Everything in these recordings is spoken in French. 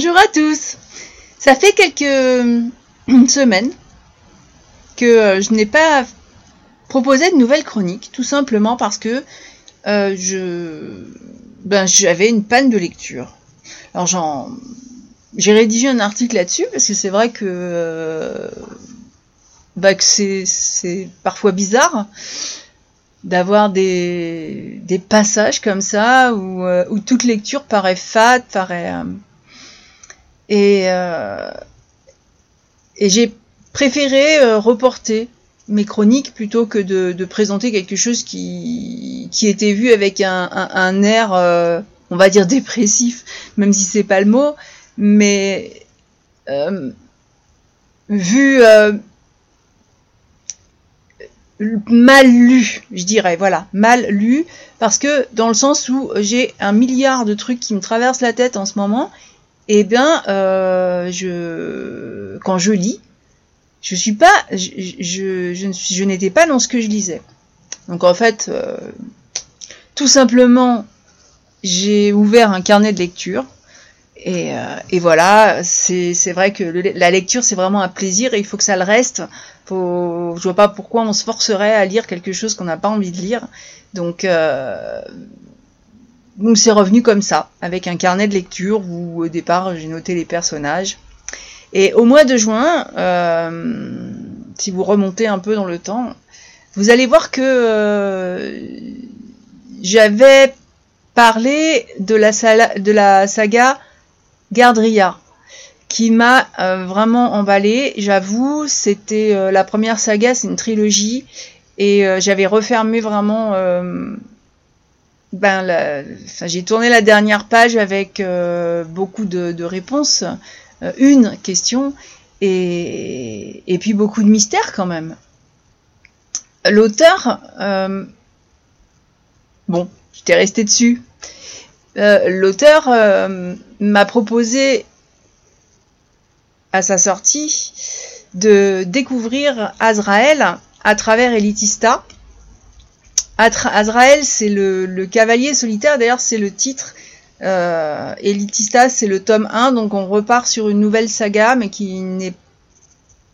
Bonjour à tous. Ça fait quelques semaines que euh, je n'ai pas proposé de nouvelles chroniques, tout simplement parce que euh, je, ben, j'avais une panne de lecture. Alors j'en, j'ai rédigé un article là-dessus parce que c'est vrai que, euh, bah, que c'est, c'est parfois bizarre d'avoir des, des passages comme ça où, où toute lecture paraît fade, paraît et, euh, et j'ai préféré euh, reporter mes chroniques plutôt que de, présenter quelque chose qui, était vu avec un, air, euh, on va dire dépressif, même si c'est pas le mot, mais vu mal lu, je dirais, voilà, mal lu, parce que dans le sens où j'ai un milliard de trucs qui me traversent la tête en ce moment eh bien, euh, quand je lis, je suis pas, je, n'étais pas dans ce que je lisais. Donc en fait, euh, tout simplement, j'ai ouvert un carnet de lecture. Et, euh, voilà, c'est vrai que la lecture, c'est vraiment un plaisir et il faut que ça le reste. Faut, je vois pas pourquoi on se forcerait à lire quelque chose qu'on n'a pas envie de lire. Donc, donc c'est revenu comme ça, avec un carnet de lecture où au départ j'ai noté les personnages. Et au mois de juin, euh, si vous remontez un peu dans le temps, vous allez voir que euh, j'avais parlé de la, saga Gardria, qui m'a euh, vraiment emballé. J'avoue, c'était la première saga, c'est une trilogie, et j'avais refermé vraiment ben, j'ai tourné la dernière page avec euh, beaucoup de, réponses, euh, une question et, puis beaucoup de mystères quand même. L'auteur, euh, bon, j'étais resté dessus. L'auteur m'a proposé à sa sortie de découvrir Azrael à travers Elitista Azrael, c'est le, cavalier solitaire, d'ailleurs c'est le titre. Euh, Elitista, c'est le tome 1, donc on repart sur une nouvelle saga, mais qui n'est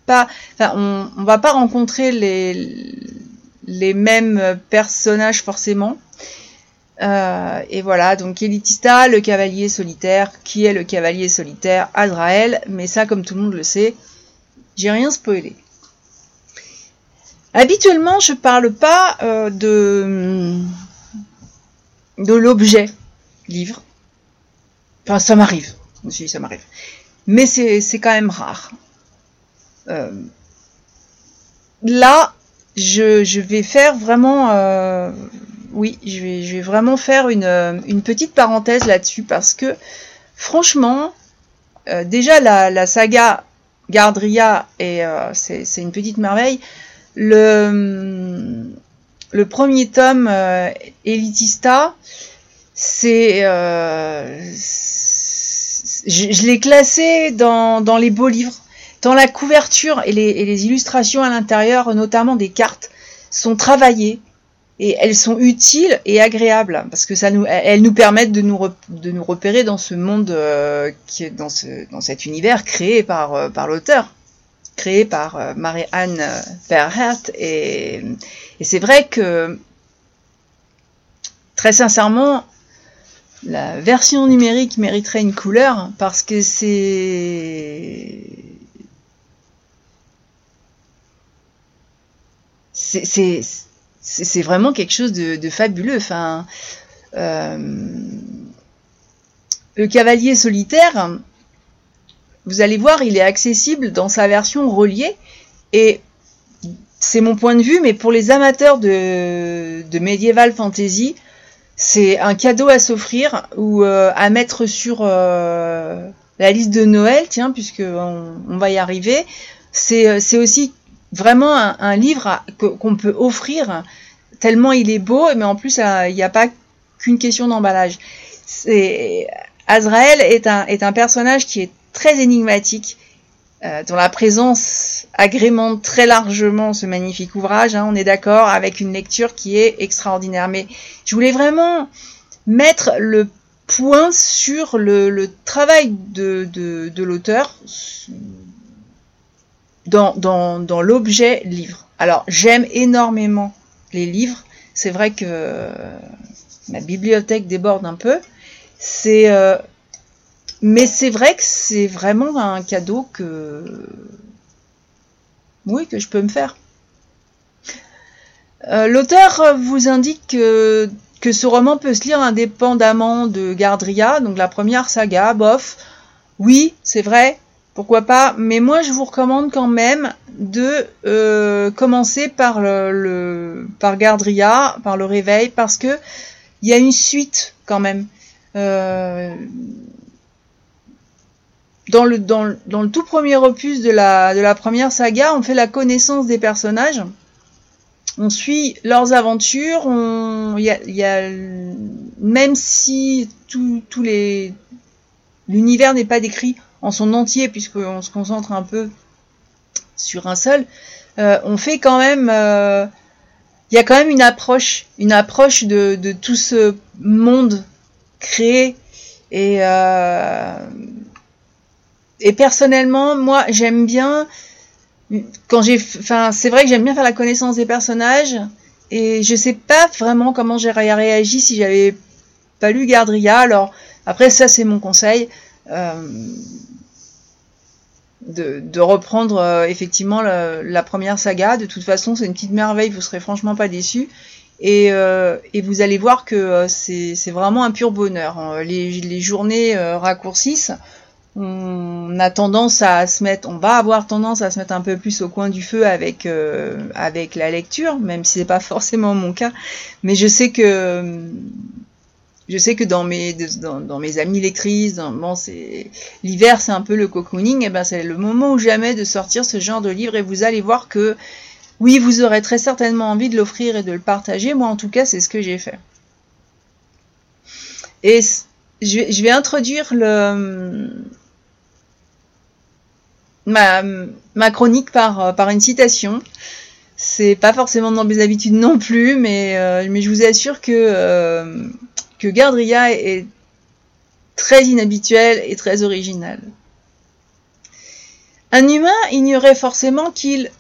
pas... Enfin, on, on va pas rencontrer les, les mêmes personnages forcément. Euh, et voilà, donc Elitista, le cavalier solitaire. Qui est le cavalier solitaire? Azrael, mais ça, comme tout le monde le sait, j'ai rien spoilé. Habituellement, je parle pas euh, de, de l'objet livre. Enfin, ça m'arrive. Si, ça m'arrive. Mais c'est quand même rare. Euh, là, je, je, vais faire vraiment... Euh, oui, je vais, je vais vraiment faire une, une petite parenthèse là-dessus parce que, franchement, euh, déjà, la, la saga Gardria, et euh, c'est une petite merveille, le, premier tome, euh, Elitista, c'est. Euh, je, l'ai classé dans, dans les beaux livres. Dans la couverture et les, illustrations à l'intérieur, notamment des cartes, sont travaillées et elles sont utiles et agréables parce que ça nous, elles nous permettent de nous, de nous repérer dans ce monde euh, qui est dans, ce, dans cet univers créé par, par l'auteur créé par euh, Marie-Anne Verhert. Et, et c'est vrai que, très sincèrement, la version numérique mériterait une couleur parce que c'est. C'est vraiment quelque chose de, fabuleux. Enfin, euh, le cavalier solitaire, vous allez voir, il est accessible dans sa version reliée. Et c'est mon point de vue, mais pour les amateurs de, de Fantasy, c'est un cadeau à s'offrir ou euh, à mettre sur euh, la liste de Noël, tiens, puisque on, va y arriver. C'est euh, aussi vraiment un, livre qu'on peut offrir tellement il est beau, mais en plus il n'y a pas qu'une question d'emballage. Azrael est un personnage qui est très énigmatique, euh, dont la présence agrémente très largement ce magnifique ouvrage. Hein, on est d'accord avec une lecture qui est extraordinaire. Mais je voulais vraiment mettre le point sur le, travail de, l'auteur dans, l'objet livre. Alors, j'aime énormément les livres. C'est vrai que ma bibliothèque déborde un peu. C'est, euh, mais c'est vrai que c'est vraiment un cadeau que, oui, que je peux me faire. Euh, l'auteur vous indique que, ce roman peut se lire indépendamment de Gardria, donc la première saga, bof. Oui, c'est vrai, pourquoi pas, mais moi je vous recommande quand même de euh, commencer par Gardria, par le réveil, parce que il y a une suite quand même. Euh, dans le, dans, le, tout premier opus de la, de la première saga, on fait la connaissance des personnages. On suit leurs aventures. On, y a, même si tout, les l'univers n'est pas décrit en son entier, puisqu'on se concentre un peu sur un seul, euh, on fait quand même euh, il y a quand même une approche, une approche de, tout ce monde créé. Et, euh, et personnellement, moi, j'aime bien quand j'ai, enfin, c'est vrai que j'aime bien faire la connaissance des personnages. Et je sais pas vraiment comment j'aurais réagi si j'avais pas lu Gardria. Alors après, ça c'est mon conseil. Euh, de, reprendre euh, effectivement la, première saga. De toute façon, c'est une petite merveille, vous serez franchement pas déçus. Et, euh, vous allez voir que c'est vraiment un pur bonheur. Hein. Les, journées raccourcissent. On a tendance à se mettre, on va avoir tendance à se mettre un peu plus au coin du feu avec avec la lecture, même si c'est pas forcément mon cas. Mais je sais que je sais que dans mes, dans, mes amis lectrices, bon, c'est l'hiver, c'est un peu le cocooning, et ben c'est le moment ou jamais de sortir ce genre de livre et vous allez voir que oui, vous aurez très certainement envie de l'offrir et de le partager. Moi, en tout cas, c'est ce que j'ai fait. Et je je vais introduire le, ma, chronique par, par une citation. C'est pas forcément dans mes habitudes non plus, mais, euh, je vous assure que euh, que Gardria est très inhabituel et très original. Un humain ignorait forcément qu'il...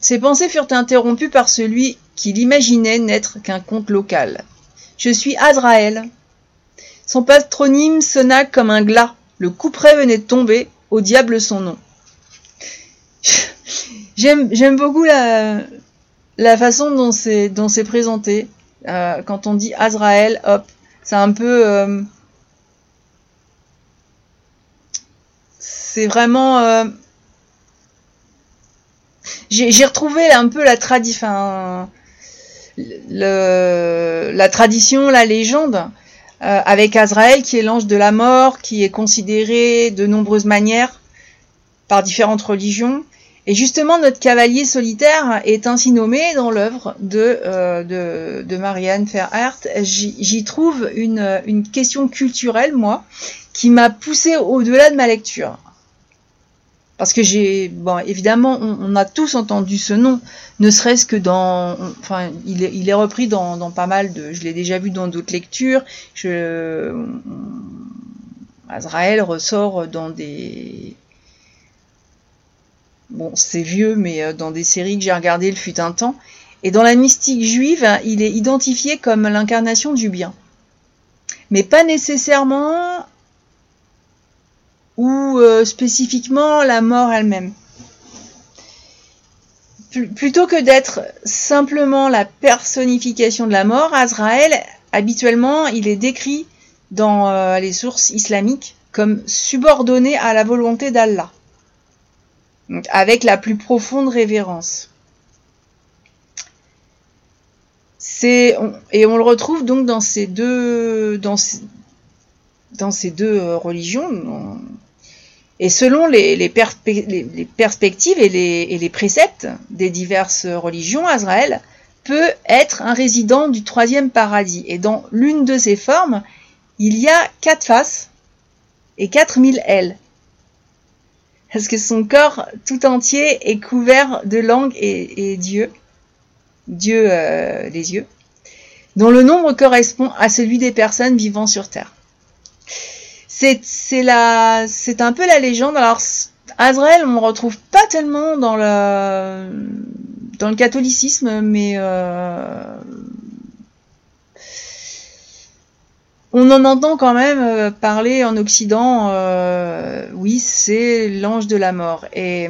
Ses pensées furent interrompues par celui qu'il imaginait n'être qu'un conte local. Je suis Azraël. Son patronyme sonna comme un glas. Le couperet venait de tomber. Au diable son nom. J'aime beaucoup la, façon dont c'est présenté. Euh, quand on dit Azraël, hop, c'est un peu... Euh, c'est vraiment... Euh, j'ai retrouvé un peu la, tradition, la tradition, la légende, avec Azraël qui est l'ange de la mort, qui est considéré de nombreuses manières par différentes religions. Et justement, notre cavalier solitaire est ainsi nommé dans l'œuvre de, euh, de, Marianne Ferhart. J'y trouve une, une, question culturelle, moi, qui m'a poussé au-delà de ma lecture. Parce que j'ai, bon, évidemment, on, a tous entendu ce nom, ne serait-ce que dans, enfin, il est, repris dans, pas mal de, je l'ai déjà vu dans d'autres lectures. Je, Azraël ressort dans des, bon, c'est vieux, mais euh, dans des séries que j'ai regardées, il fut un temps. Et dans la mystique juive, il est identifié comme l'incarnation du bien. Mais pas nécessairement ou euh, spécifiquement la mort elle-même. Plutôt que d'être simplement la personnification de la mort, Azraël, habituellement, il est décrit dans euh, les sources islamiques comme subordonné à la volonté d'Allah avec la plus profonde révérence. C'est et on le retrouve donc dans ces deux dans dans ces deux euh, religions. Et selon les, perspectives et les, et préceptes des diverses religions, Azraël peut être un résident du troisième paradis. Et dans l'une de ces formes, il y a quatre faces et quatre mille ailes parce que son corps tout entier est couvert de langue et, Dieu, Dieu euh, les yeux. dont le nombre correspond à celui des personnes vivant sur Terre. C'est un peu la légende. Alors Azrael, on ne retrouve pas tellement dans le catholicisme, mais euh, on en entend quand même euh, parler en Occident. Euh, oui, c'est l'ange de la mort. Et,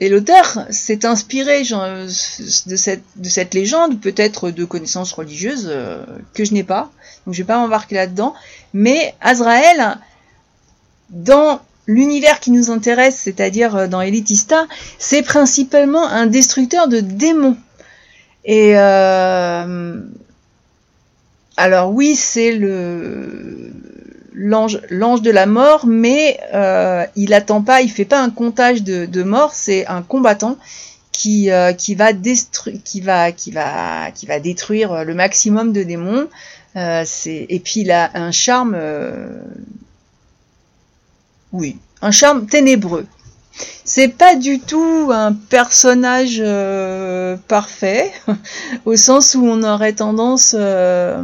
l'auteur s'est inspiré de cette, de cette légende, peut-être de connaissances religieuses que je n'ai pas. Donc je vais pas m'embarquer là-dedans. Mais Azraël, dans l'univers qui nous intéresse, c'est-à-dire dans Elitista, c'est principalement un destructeur de démons. Et euh, alors oui, c'est le l'ange de la mort, mais euh, il attend pas, il fait pas un comptage de, de morts, c'est un combattant qui, euh, va qui va détruire le maximum de démons. Euh, et puis il a un charme, oui, un charme ténébreux. C'est pas du tout un personnage euh, parfait, au sens où on aurait tendance euh,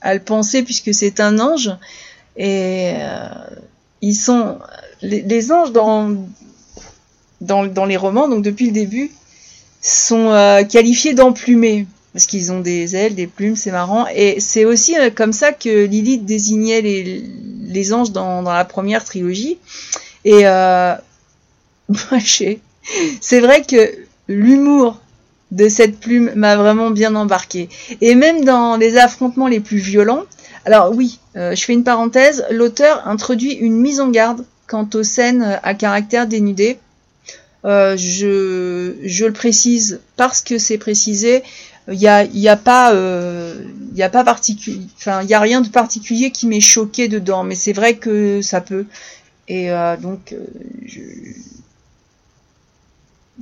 à le penser puisque c'est un ange. Et euh, ils sont les, anges dans, dans, les romans, donc depuis le début, sont qualifiés d'emplumés parce qu'ils ont des ailes, des plumes, c'est marrant. Et c'est aussi comme ça que Lilith désignait les, anges dans, la première trilogie. Et c'est vrai que l'humour de cette plume m'a vraiment bien embarqué. Et même dans les affrontements les plus violents, alors oui, euh, je fais une parenthèse, l'auteur introduit une mise en garde quant aux scènes à caractère dénudé. Euh, je, le précise parce que c'est précisé. Il n'y a, a pas, euh, y a pas particulier, enfin, il a rien de particulier qui m'est choqué dedans, mais c'est vrai que ça peut. Et donc, je,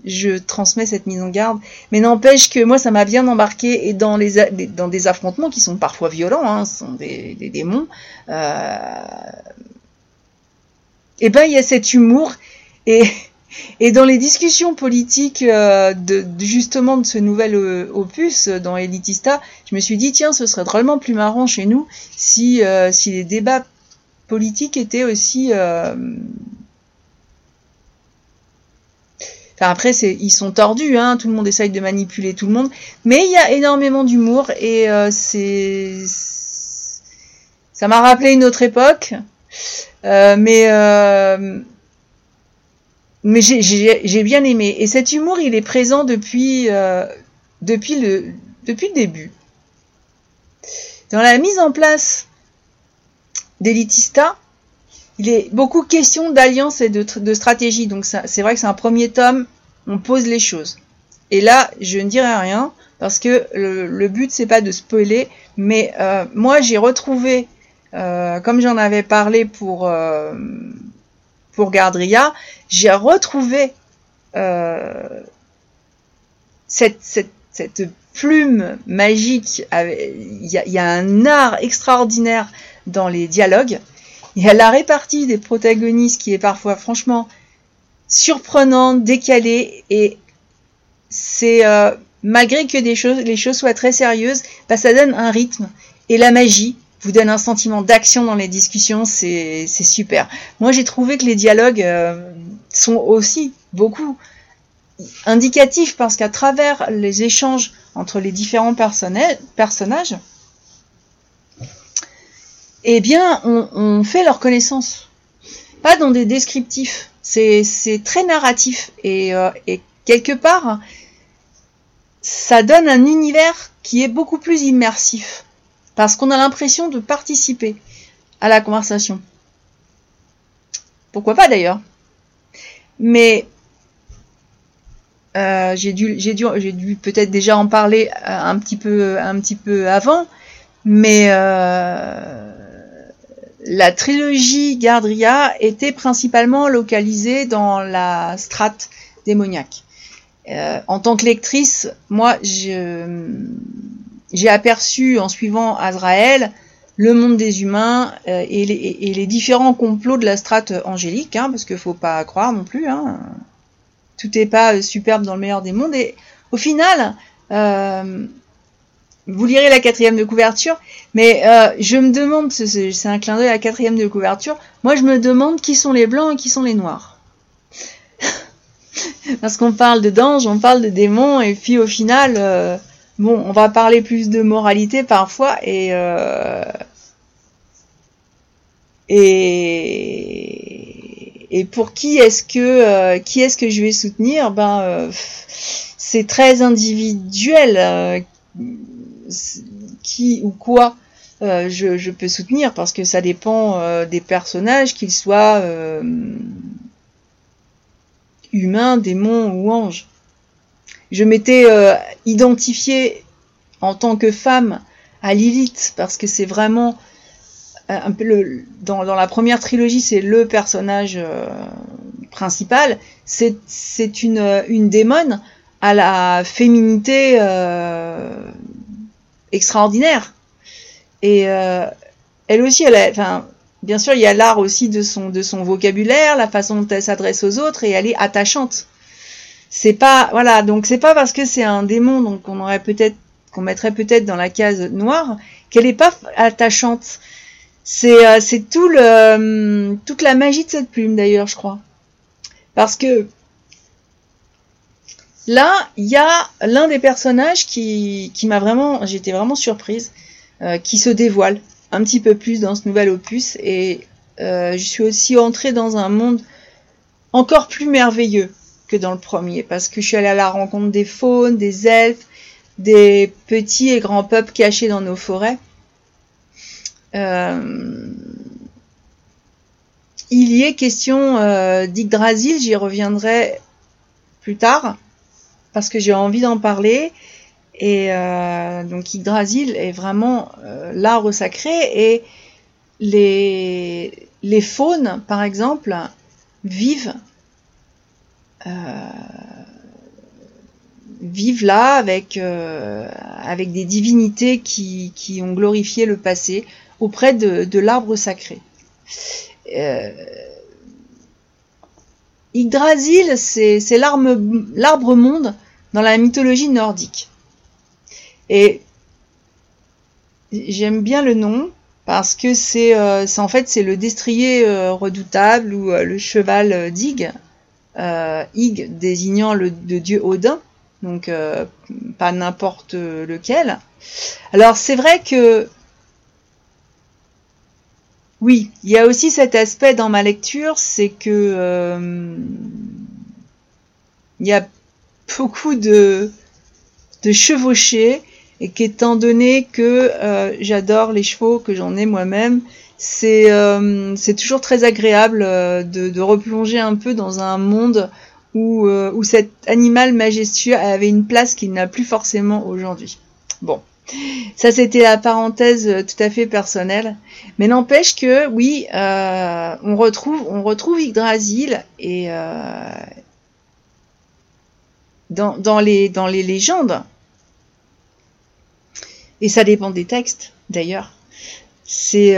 je transmets cette mise en garde. Mais n'empêche que moi, ça m'a bien embarqué et dans, les, dans des affrontements qui sont parfois violents, hein, ce sont des, démons. Euh, et ben, il y a cet humour et, et dans les discussions politiques euh, de, justement de ce nouvel euh, opus dans Elitista, je me suis dit tiens, ce serait drôlement plus marrant chez nous si si les débats politiques étaient aussi après, c'est, ils sont tordus, hein, tout le monde essaye de manipuler tout le monde, mais il y a énormément d'humour et euh, c'est, ça m'a rappelé une autre époque, euh, mais euh, j'ai, bien aimé. Et cet humour, il est présent depuis depuis le depuis le début. Dans la mise en place d'Elitista, il est beaucoup question d'alliance et de, stratégie. Donc c'est vrai que c'est un premier tome, on pose les choses. Et là, je ne dirai rien parce que le, but c'est pas de spoiler, mais euh, moi j'ai retrouvé, euh, comme j'en avais parlé pour euh, pour Gardria, j'ai retrouvé cette, cette, plume magique. Il y, a un art extraordinaire dans les dialogues. Il y a la répartie des protagonistes qui est parfois franchement surprenante, décalée et c'est euh, malgré que les choses soient très sérieuses, bah, ça donne un rythme et la magie vous donne un sentiment d'action dans les discussions, c'est super. Moi j'ai trouvé que les dialogues euh, sont aussi beaucoup indicatifs parce qu'à travers les échanges entre les différents personnages, eh bien, on, fait leur connaissance. Pas dans des descriptifs. C'est très narratif. Euh, et, quelque part, ça donne un univers qui est beaucoup plus immersif. Parce qu'on a l'impression de participer à la conversation. Pourquoi pas d'ailleurs Mais euh, j'ai dû, peut-être déjà en parler euh, un petit peu, avant, mais la trilogie Gardria était principalement localisée dans la strate démoniaque. Euh, en tant que lectrice, moi, j'ai aperçu en suivant Azraël le monde des humains euh, et, les, différents complots de la strate angélique, hein, parce qu'il faut pas croire non plus. Hein. tout n'est pas superbe dans le meilleur des mondes. Et au final, euh, vous lirez la quatrième de couverture, mais euh, je me demande, c'est un clin d'œil à la quatrième de couverture, moi je me demande qui sont les blancs et qui sont les noirs. Parce qu'on parle de d'anges, on parle de démons, et puis au final, euh, bon, on va parler plus de moralité parfois, et euh, et, pour qui est-ce que euh, qui est-ce que je vais soutenir? Ben euh, c'est très individuel euh, qui ou quoi je, peux soutenir parce que ça dépend des personnages, qu'ils soient humains, démons ou anges. Je m'étais identifiée en tant que femme à Lilith parce que c'est vraiment euh, dans, la première trilogie, c'est le personnage euh, principal. C'est, une, une à la féminité euh, extraordinaire. Et euh, elle aussi, elle enfin, bien sûr, il y a l'art aussi de son, de son vocabulaire, la façon dont elle s'adresse aux autres, et elle est attachante. C'est pas, voilà, donc c'est pas parce que c'est un démon, donc on aurait peut-être, qu'on mettrait peut-être dans la case noire, qu'elle est pas attachante. C'est euh, c'est tout le euh, toute la magie de cette plume d'ailleurs, je crois. Parce que là, il y a l'un des personnages qui, qui m'a vraiment, j'étais vraiment surprise, euh, qui se dévoile un petit peu plus dans ce nouvel opus et je suis aussi entrée dans un monde encore plus merveilleux que dans le premier parce que je suis allée à la rencontre des faunes, des elfes, des petits et grands peuples cachés dans nos forêts. Euh, il y est question euh, j'y reviendrai plus tard, parce que j'ai envie d'en parler. Et euh, donc Yggdrasil est vraiment euh, l'arbre sacré et les, les faunes, par exemple, vivent vivent là avec, euh, avec des divinités qui, ont glorifié le passé auprès de, l'arbre sacré. Euh, Yggdrasil, c'est l'arbre monde dans la mythologie nordique. Et j'aime bien le nom parce que c'est euh, en fait c'est le destrier euh, redoutable ou euh, le cheval d'Ig, Ig désignant le dieu Odin, donc pas n'importe lequel. Alors c'est vrai que oui, il y a aussi cet aspect dans ma lecture, c'est que euh, il y a beaucoup de, chevauchés et qu'étant donné que euh, j'adore les chevaux, que j'en ai moi-même, c'est euh, toujours très agréable euh, de, de, replonger un peu dans un monde où, euh, où cet animal majestueux avait une place qu'il n'a plus forcément aujourd'hui. Bon. Ça, c'était la parenthèse euh, tout à fait personnelle. Mais n'empêche que, oui, euh, on, retrouve, on retrouve Yggdrasil et dans, dans, les, dans les légendes. Et ça dépend des textes, d'ailleurs. C'est...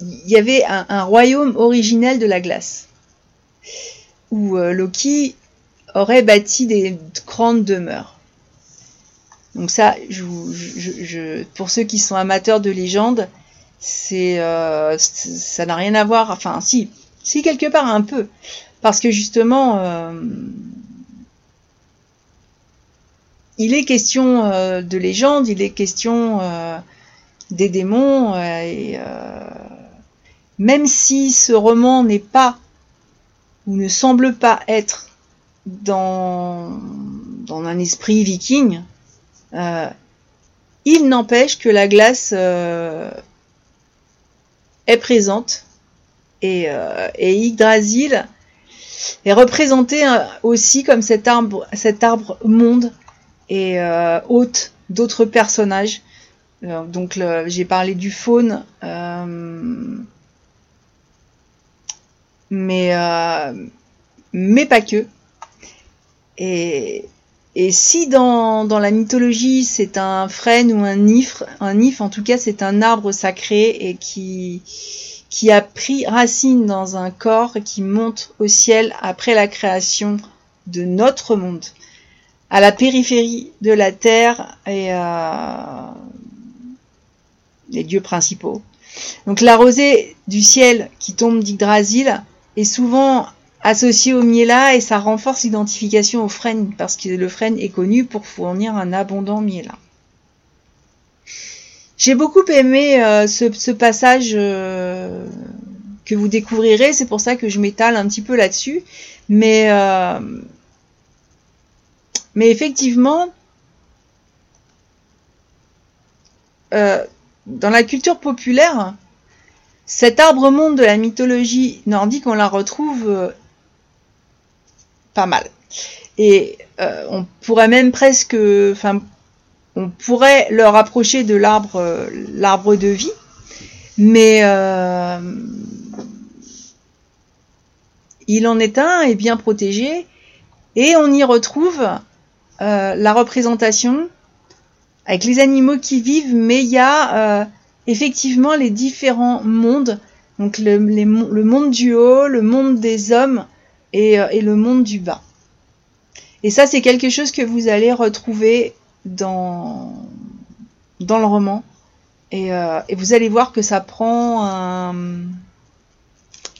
il y avait un, royaume originel de la glace, où Loki aurait bâti des grandes demeures. Donc ça, je, je, je, pour ceux qui sont amateurs de légendes, c'est euh, ça n'a rien à voir. Enfin, si, si quelque part un peu, parce que justement, euh, il est question euh, de légendes, il est question euh, des démons, euh, et même si ce roman n'est pas ou ne semble pas être dans, un esprit viking, il n'empêche que la glace est présente et, et Yggdrasil est représenté aussi comme cet arbre monde et euh, hôte d'autres personnages. Euh, donc j'ai parlé du faune, mais mais pas que. Et, et si dans, dans la mythologie c'est un frêne ou un if, un if en tout cas c'est un arbre sacré et qui, qui a pris racine dans un corps et qui monte au ciel après la création de notre monde. À la périphérie de la terre et les dieux principaux. Donc la rosée du ciel qui tombe d'Yggdrasil est souvent associée au miela et ça renforce l'identification au frêne parce que le frêne est connu pour fournir un abondant miela. J'ai beaucoup aimé euh, ce, passage euh, que vous découvrirez, c'est pour ça que je m'étale un petit peu là-dessus. Mais, euh, mais effectivement, dans la culture populaire, cet arbre monde de la mythologie nordique, on la retrouve pas mal. Et on pourrait même presque, enfin, on pourrait le rapprocher de l'arbre, euh, l'arbre de vie, mais euh, il en est un et bien protégé, et on y retrouve euh, la représentation avec les animaux qui vivent, mais il y a effectivement les différents mondes, donc le, monde du haut, le monde des hommes et, et le monde du bas. Et ça, c'est quelque chose que vous allez retrouver dans, dans le roman. Et, euh, et, vous allez voir que ça prend.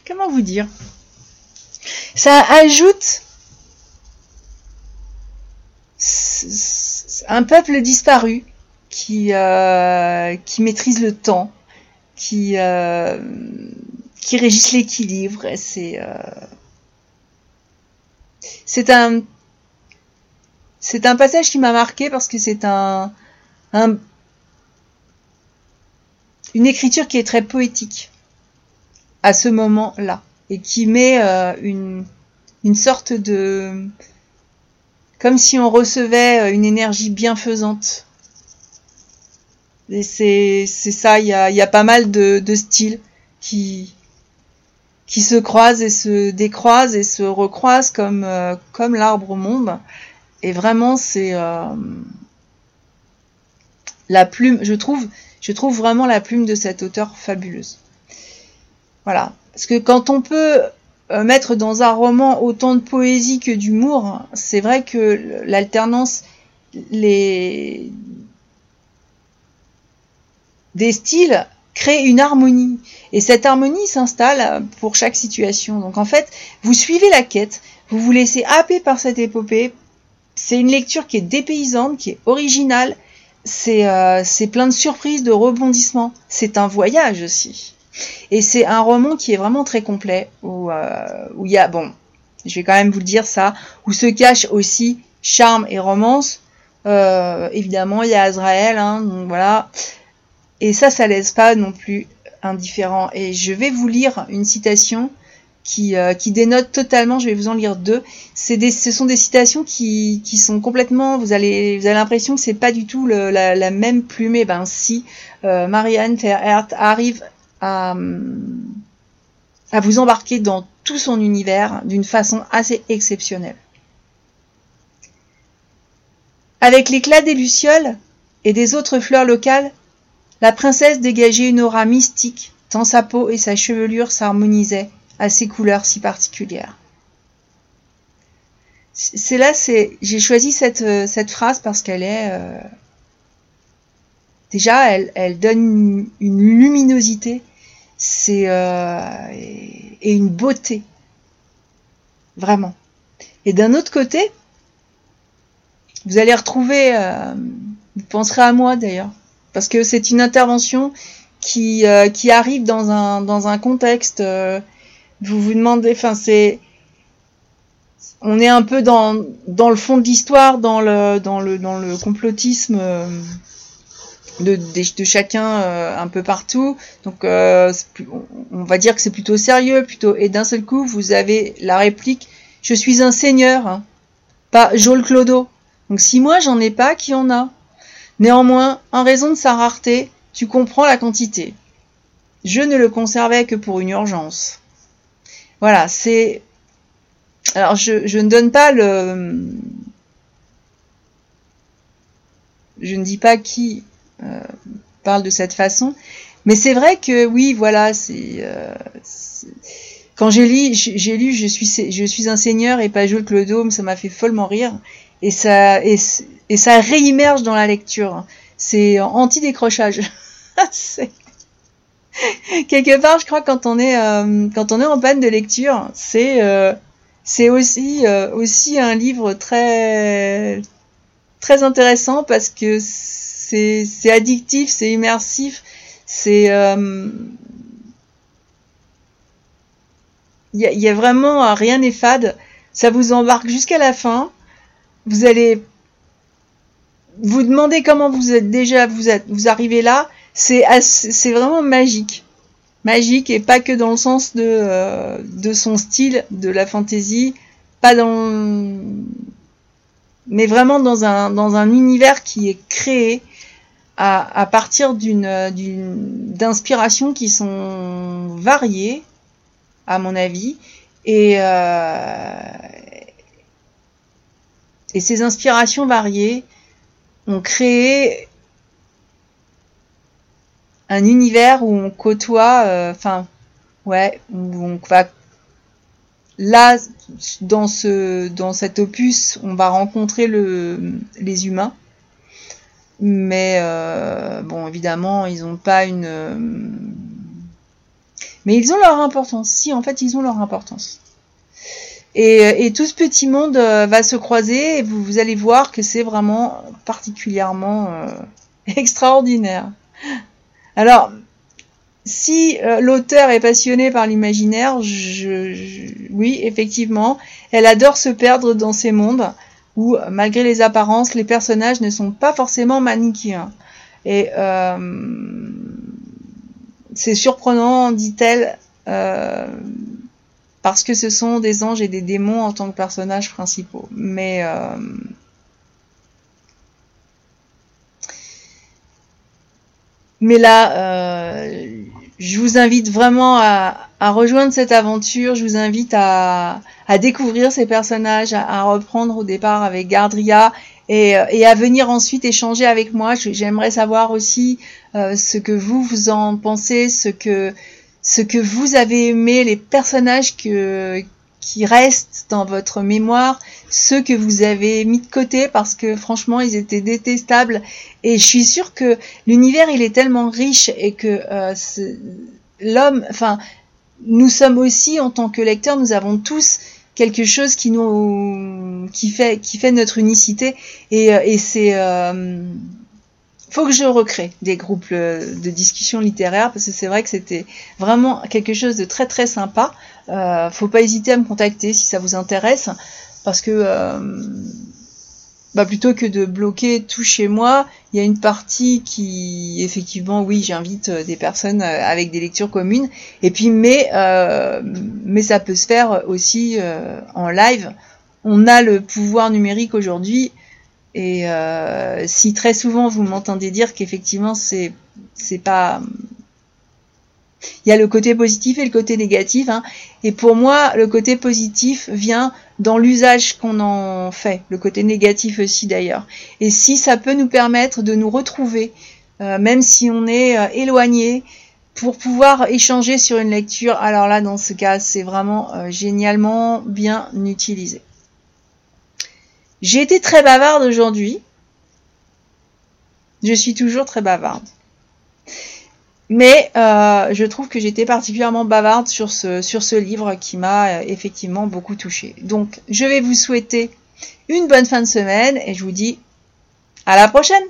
Comment vous dire? Ça ajoute un peuple disparu qui, euh, qui maîtrise le temps, qui, euh, qui régisse l'équilibre. C'est euh, c'est un c'est un passage qui m'a marqué parce que c'est un, une écriture qui est très poétique à ce moment-là et qui met euh, une, une sorte de comme si on recevait euh, une énergie bienfaisante. Et c'est ça, il y a, pas mal de, styles qui, se croisent et se décroisent et se recroisent comme, euh, comme l'arbre monde. Et vraiment, c'est euh, la plume, je trouve, je trouve vraiment la plume de cet auteur fabuleuse. Voilà. Parce que quand on peut mettre dans un roman autant de poésie que d'humour, c'est vrai que l'alternance des styles crée une harmonie. Et cette harmonie s'installe pour chaque situation. Donc en fait, vous suivez la quête, vous vous laissez happer par cette épopée, c'est une lecture qui est dépaysante, qui est originale. Euh, c'est plein de surprises, de rebondissements. C'est un voyage aussi. Et c'est un roman qui est vraiment très complet, où euh, il y a, bon, je vais quand même vous le dire ça, où se cache aussi charme et romance. Euh, évidemment, il y a Azraël, hein, donc voilà. Et ça, ça laisse pas non plus indifférent. Et je vais vous lire une citation qui, euh, qui dénotent totalement, je vais vous en lire deux. Des, ce sont des citations qui, qui sont complètement, vous allez, vous avez l'impression que c'est pas du tout la, la, même plume. Et eh ben si, Marianne Verhert arrive à, à vous embarquer dans tout son univers d'une façon assez exceptionnelle. Avec l'éclat des lucioles et des autres fleurs locales, la princesse dégageait une aura mystique, tant sa peau et sa chevelure s'harmonisaient à ces couleurs si particulières. C'est là, j'ai choisi cette, euh, cette phrase parce qu'elle est euh, déjà, elle donne une, luminosité, c'est euh, et, une beauté, vraiment. Et d'un autre côté, vous allez retrouver, vous penserez à moi d'ailleurs, parce que c'est une intervention qui, qui arrive dans un, dans un contexte vous vous demandez, enfin c'est, on est un peu dans, dans le fond de l'histoire, dans le, dans le, dans le complotisme de, chacun euh, un peu partout. Donc euh, on va dire que c'est plutôt sérieux, plutôt. Et d'un seul coup, vous avez la réplique "Je suis un seigneur", hein, pas Joel Clodo. Donc si moi j'en ai pas, qui en a? Néanmoins, en raison de sa rareté, tu comprends la quantité. Je ne le conservais que pour une urgence. Voilà, c'est. Alors, je, ne donne pas le. Je ne dis pas qui parle de cette façon, mais c'est vrai que oui, voilà, c'est. Euh, quand j'ai lu, j'ai lu, je suis, un seigneur et pas Jules Clodome, ça m'a fait follement rire. et ça, et, ça réimmerge dans la lecture. C'est anti-décrochage. Quelque part, je crois, quand on est, euh, quand on est en panne de lecture, c'est euh, aussi, euh, un livre très intéressant parce que c'est addictif, c'est immersif, c'est. Il y, a vraiment rien n'est fade. Ça vous embarque jusqu'à la fin. Vous allez vous demander comment vous êtes déjà vous êtes vous arrivez là. C'est c'est vraiment magique, magique et pas que dans le sens de euh, de son style, de la fantaisie, pas dans mais vraiment dans un dans un univers qui est créé à, partir d'une d'inspirations qui sont variées à mon avis et euh, et ces inspirations variées ont créé un univers où on côtoie, euh, enfin, ouais, où on va là dans ce dans cet opus, on va rencontrer le les humains, mais euh, bon, évidemment, ils n'ont pas une, mais ils ont leur importance. Si, en fait, ils ont leur importance. Et, tout ce petit monde euh, va se croiser et vous, allez voir que c'est vraiment particulièrement euh, extraordinaire. Alors, si euh, l'auteur est passionné par l'imaginaire, oui, effectivement, elle adore se perdre dans ces mondes où, malgré les apparences, les personnages ne sont pas forcément manichéens. Et c'est surprenant, dit-elle, parce que ce sont des anges et des démons en tant que personnages principaux. Mais euh, mais là, euh, je vous invite vraiment à, rejoindre cette aventure. Je vous invite à, découvrir ces personnages, à, reprendre au départ avec Gardria et, à venir ensuite échanger avec moi. J'aimerais savoir aussi euh, ce que vous vous en pensez, ce que ce que vous avez aimé, les personnages que, qui restent dans votre mémoire, ceux que vous avez mis de côté parce que franchement ils étaient détestables. Et je suis sûre que l'univers il est tellement riche et que euh, l'homme, enfin nous sommes aussi en tant que lecteurs, nous avons tous quelque chose qui nous qui fait qui fait notre unicité et, euh, et c'est euh, faut que je recrée des groupes euh, de discussion littéraire parce que c'est vrai que c'était vraiment quelque chose de très très sympa. Euh, faut pas hésiter à me contacter si ça vous intéresse parce que euh, bah plutôt que de bloquer tout chez moi, il y a une partie qui effectivement oui j'invite euh, des personnes avec des lectures communes et puis mais mais ça peut se faire aussi en live. On a le pouvoir numérique aujourd'hui et euh, si très souvent vous m'entendez dire qu'effectivement c'est c'est pas il y a le côté positif et le côté négatif. Hein. Et pour moi, le côté positif vient dans l'usage qu'on en fait, le côté négatif aussi d'ailleurs. Et si ça peut nous permettre de nous retrouver, euh, même si on est euh, éloigné, pour pouvoir échanger sur une lecture, alors là, dans ce cas, c'est vraiment euh, génialement bien utilisé. J'ai été très bavarde aujourd'hui. Je suis toujours très bavarde. Mais euh, je trouve que j'étais particulièrement bavarde sur ce, sur ce livre qui m'a euh, effectivement beaucoup touchée. Donc je vais vous souhaiter une bonne fin de semaine et je vous dis à la prochaine